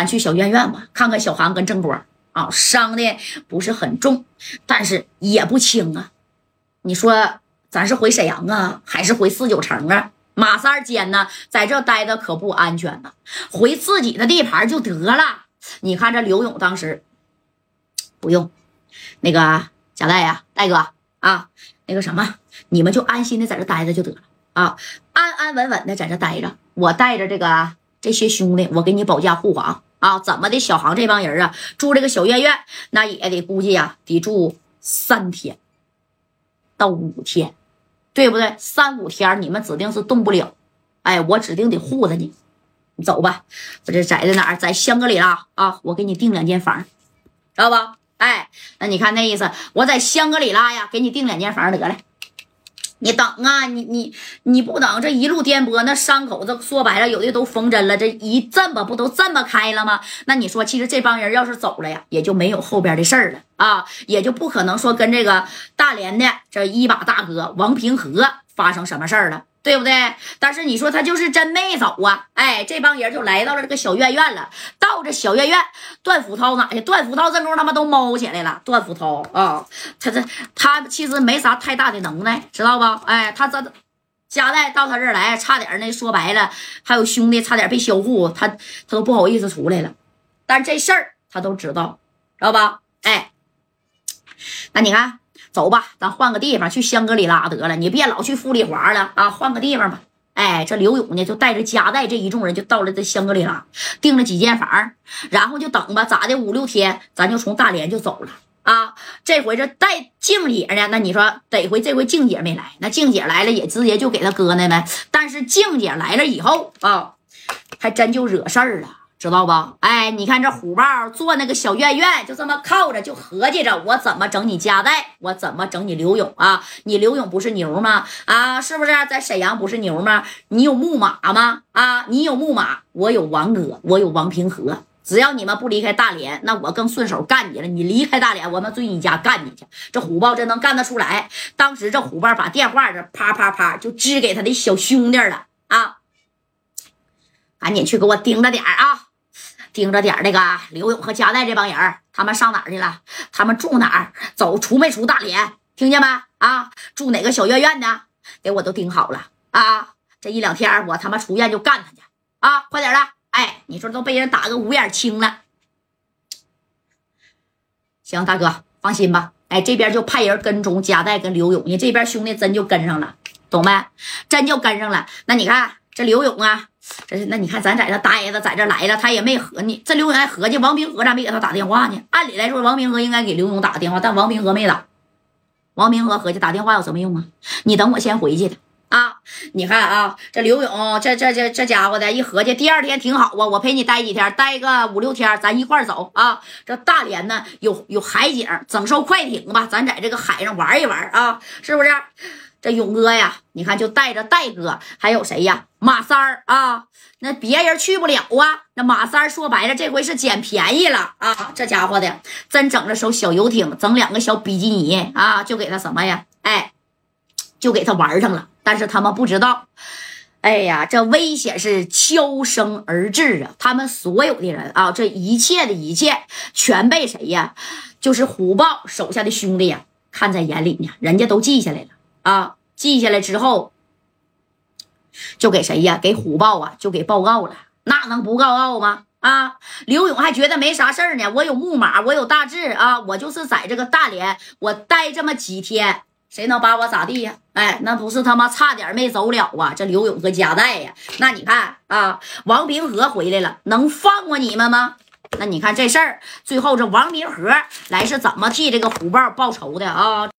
咱去小院院吧，看看小航跟郑波啊，伤的不是很重，但是也不轻啊。你说咱是回沈阳啊，还是回四九城啊？马三坚呢，在这待着可不安全呢，回自己的地盘就得了。你看这刘勇当时不用，那个贾代呀，戴哥啊，那个什么，你们就安心的在这待着就得了啊，安安稳稳的在这待着。我带着这个这些兄弟，我给你保驾护航啊！怎么的？小航这帮人啊，住这个小院院，那也得估计呀，得住三天到五天，对不对？三五天你们指定是动不了，哎，我指定得护着你。你走吧，我这在在哪儿？在香格里拉啊！我给你订两间房，知道不？哎，那你看那意思，我在香格里拉呀，给你订两间房得了。你等啊，你你你不等，这一路颠簸，那伤口这说白了，有的都缝针了，这一这么不都这么开了吗？那你说，其实这帮人要是走了呀，也就没有后边的事儿了啊，也就不可能说跟这个大连的这一把大哥王平和发生什么事儿了。对不对？但是你说他就是真没走啊！哎，这帮人就来到了这个小院院了。到这小院院，段福涛哪去？段福涛这功夫他妈都猫起来了。段福涛啊，他这他其实没啥太大的能耐，知道不？哎，他这家代到他这儿来，差点那说白了，还有兄弟差点被销户，他他都不好意思出来了。但这事儿他都知道，知道吧？哎，那你看。走吧，咱换个地方去香格里拉得了。你别老去富丽华了啊，换个地方吧。哎，这刘勇呢，就带着家带这一众人就到了这香格里拉，订了几间房，然后就等吧。咋的？五六天，咱就从大连就走了啊。这回这带静姐呢，那你说得回这回静姐没来，那静姐来了也直接就给他搁那呗。但是静姐来了以后啊，还真就惹事儿了。知道吧？哎，你看这虎豹坐那个小院院，就这么靠着，就合计着我怎么整你家代，我怎么整你刘勇啊？你刘勇不是牛吗？啊，是不是在沈阳不是牛吗？你有木马吗？啊，你有木马，我有王哥，我有王平和。只要你们不离开大连，那我更顺手干你了。你离开大连，我们追你家干你去。这虎豹真能干得出来。当时这虎豹把电话这啪啪啪就支给他的小兄弟了啊，赶紧去给我盯着点啊！盯着点那个刘勇和加代这帮人他们上哪儿去了？他们住哪儿？走出没出大连？听见没？啊，住哪个小院院呢？给我都盯好了啊！这一两天我他妈出院就干他去啊！快点的！哎，你说都被人打个五眼青了。行，大哥放心吧。哎，这边就派人跟踪加代跟刘勇，你这边兄弟真就跟上了，懂没？真就跟上了。那你看这刘勇啊。这是那你看咱在这待着，在这来了，他也没合你。这刘勇还合计王平和咋没给他打电话呢？按理来说，王平和应该给刘勇打个电话，但王平和没打。王平和合计打电话有什么用啊？你等我先回去的啊！你看啊，这刘勇这这这这家伙的一合计，第二天挺好啊，我陪你待几天，待个五六天，咱一块走啊。这大连呢有有海景，整艘快艇吧，咱在这个海上玩一玩啊，是不是？这勇哥呀，你看就带着戴哥，还有谁呀？马三儿啊，那别人去不了啊。那马三儿说白了，这回是捡便宜了啊！这家伙的真整了艘小游艇，整两个小比基尼啊，就给他什么呀？哎，就给他玩上了。但是他们不知道，哎呀，这危险是悄声而至啊！他们所有的人啊，这一切的一切，全被谁呀？就是虎豹手下的兄弟呀，看在眼里呢，人家都记下来了。啊，记下来之后，就给谁呀？给虎豹啊，就给报告了。那能不报告吗？啊，刘勇还觉得没啥事儿呢。我有木马，我有大志啊，我就是在这个大连，我待这么几天，谁能把我咋地呀？哎，那不是他妈差点没走了啊！这刘勇和加代呀，那你看啊，王平和回来了，能放过你们吗？那你看这事儿，最后这王平和来是怎么替这个虎豹报仇的啊？